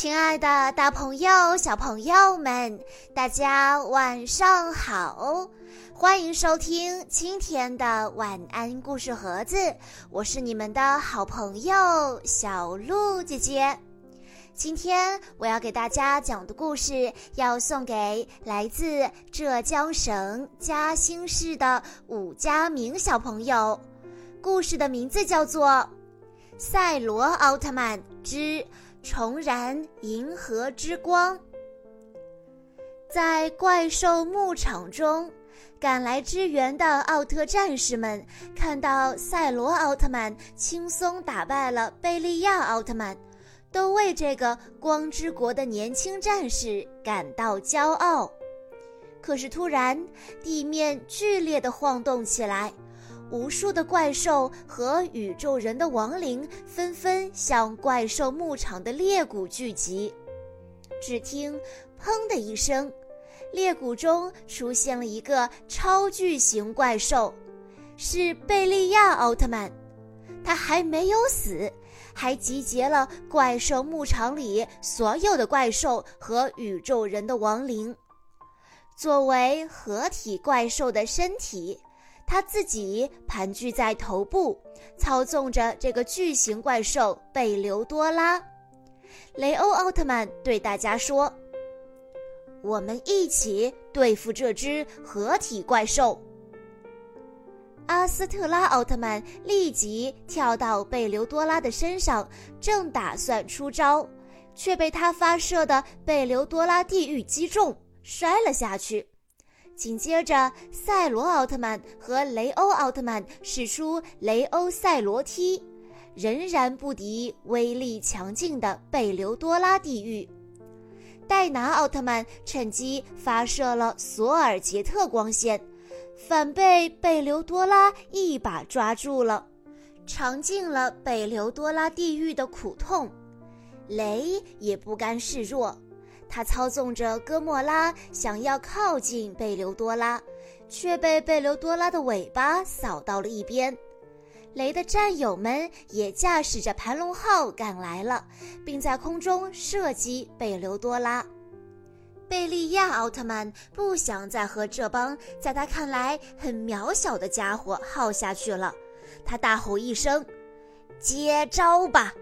亲爱的，大朋友、小朋友们，大家晚上好！欢迎收听今天的晚安故事盒子，我是你们的好朋友小鹿姐姐。今天我要给大家讲的故事，要送给来自浙江省嘉兴市的武佳明小朋友。故事的名字叫做《赛罗奥特曼之重燃银河之光》。在怪兽牧场中，赶来支援的奥特战士们看到赛罗奥特曼轻松打败了贝利亚奥特曼，都为这个光之国的年轻战士感到骄傲。可是，突然地面剧烈的晃动起来。无数的怪兽和宇宙人的亡灵纷纷向怪兽牧场的裂谷聚集。只听“砰”的一声，裂谷中出现了一个超巨型怪兽，是贝利亚奥特曼。他还没有死，还集结了怪兽牧场里所有的怪兽和宇宙人的亡灵，作为合体怪兽的身体。他自己盘踞在头部，操纵着这个巨型怪兽贝流多拉。雷欧奥特曼对大家说：“我们一起对付这只合体怪兽。”阿斯特拉奥特曼立即跳到贝流多拉的身上，正打算出招，却被他发射的贝流多拉地狱击中，摔了下去。紧接着，赛罗奥特曼和雷欧奥特曼使出雷欧赛罗踢，仍然不敌威力强劲的贝流多拉地狱。戴拿奥特曼趁机发射了索尔杰特光线，反被贝流多拉一把抓住了，尝尽了贝流多拉地狱的苦痛。雷也不甘示弱。他操纵着哥莫拉，想要靠近贝留多拉，却被贝留多拉的尾巴扫到了一边。雷的战友们也驾驶着盘龙号赶来了，并在空中射击贝留多拉。贝利亚奥特曼不想再和这帮在他看来很渺小的家伙耗下去了，他大吼一声：“接招吧！”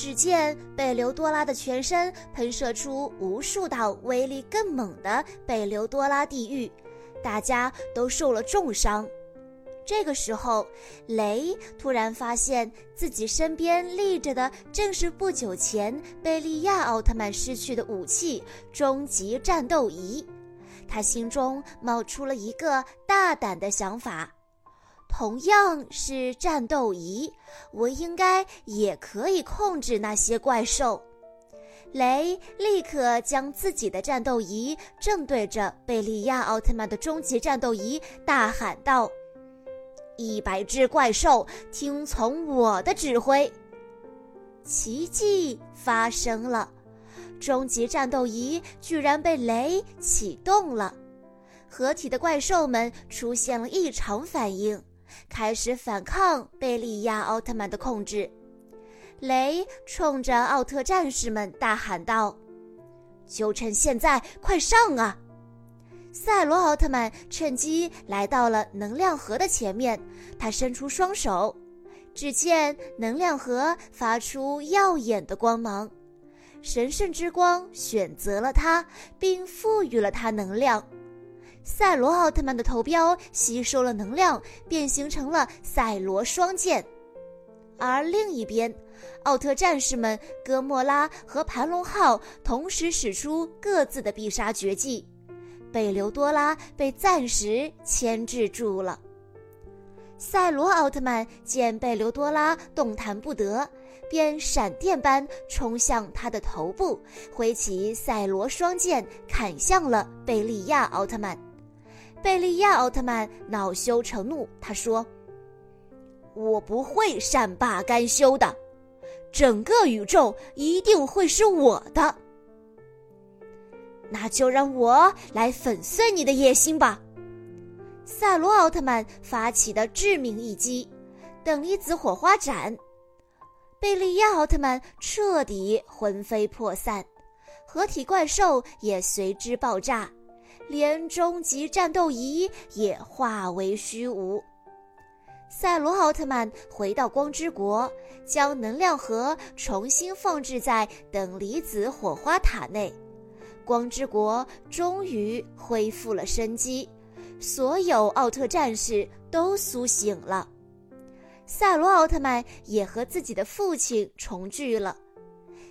只见贝流多拉的全身喷射出无数道威力更猛的贝流多拉地狱，大家都受了重伤。这个时候，雷突然发现自己身边立着的正是不久前贝利亚奥特曼失去的武器——终极战斗仪，他心中冒出了一个大胆的想法。同样是战斗仪，我应该也可以控制那些怪兽。雷立刻将自己的战斗仪正对着贝利亚奥特曼的终极战斗仪，大喊道：“一百只怪兽，听从我的指挥！”奇迹发生了，终极战斗仪居然被雷启动了，合体的怪兽们出现了异常反应。开始反抗贝利亚奥特曼的控制，雷冲着奥特战士们大喊道：“就趁现在，快上啊！”赛罗奥特曼趁机来到了能量核的前面，他伸出双手，只见能量核发出耀眼的光芒，神圣之光选择了他，并赋予了他能量。赛罗奥特曼的头标吸收了能量，变形成了赛罗双剑。而另一边，奥特战士们哥莫拉和盘龙号同时使出各自的必杀绝技，贝流多拉被暂时牵制住了。赛罗奥特曼见贝留多拉动弹不得，便闪电般冲向他的头部，挥起赛罗双剑砍向了贝利亚奥特曼。贝利亚奥特曼恼羞成怒，他说：“我不会善罢甘休的，整个宇宙一定会是我的。那就让我来粉碎你的野心吧！”赛罗奥特曼发起的致命一击——等离子火花斩。贝利亚奥特曼彻底魂飞魄散，合体怪兽也随之爆炸，连终极战斗仪也化为虚无。赛罗奥特曼回到光之国，将能量核重新放置在等离子火花塔内，光之国终于恢复了生机，所有奥特战士都苏醒了。赛罗奥特曼也和自己的父亲重聚了。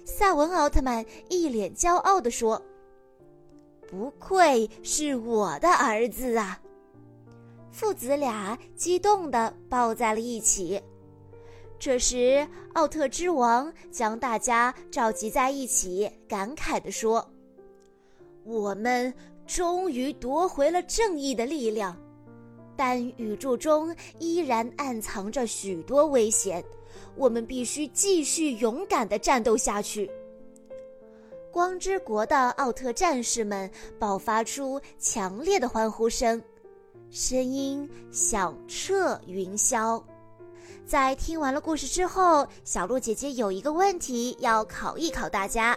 赛文奥特曼一脸骄傲地说：“不愧是我的儿子啊！”父子俩激动地抱在了一起。这时，奥特之王将大家召集在一起，感慨地说：“我们终于夺回了正义的力量，但宇宙中依然暗藏着许多危险，我们必须继续勇敢地战斗下去。”光之国的奥特战士们爆发出强烈的欢呼声。声音响彻云霄。在听完了故事之后，小鹿姐姐有一个问题要考一考大家，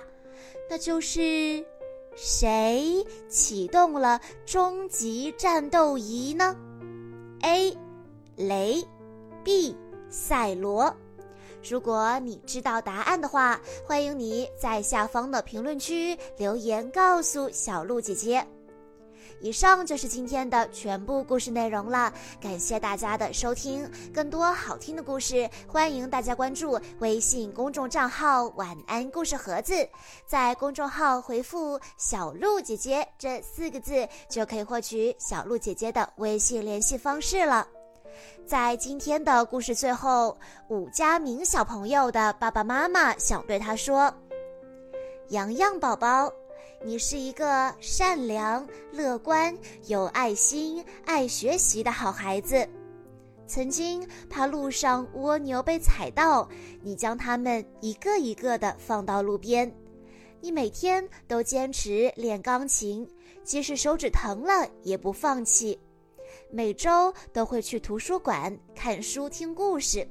那就是谁启动了终极战斗仪呢？A. 雷，B. 赛罗。如果你知道答案的话，欢迎你在下方的评论区留言告诉小鹿姐姐。以上就是今天的全部故事内容了，感谢大家的收听。更多好听的故事，欢迎大家关注微信公众账号“晚安故事盒子”，在公众号回复“小鹿姐姐”这四个字，就可以获取小鹿姐姐的微信联系方式了。在今天的故事最后，武佳明小朋友的爸爸妈妈想对他说：“洋洋宝宝。”你是一个善良、乐观、有爱心、爱学习的好孩子。曾经怕路上蜗牛被踩到，你将它们一个一个的放到路边。你每天都坚持练钢琴，即使手指疼了也不放弃。每周都会去图书馆看书、听故事。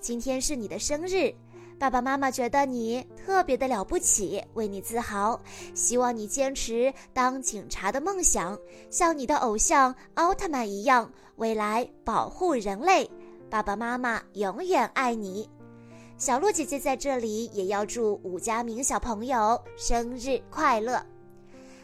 今天是你的生日。爸爸妈妈觉得你特别的了不起，为你自豪。希望你坚持当警察的梦想，像你的偶像奥特曼一样，未来保护人类。爸爸妈妈永远爱你。小鹿姐姐在这里也要祝武佳明小朋友生日快乐。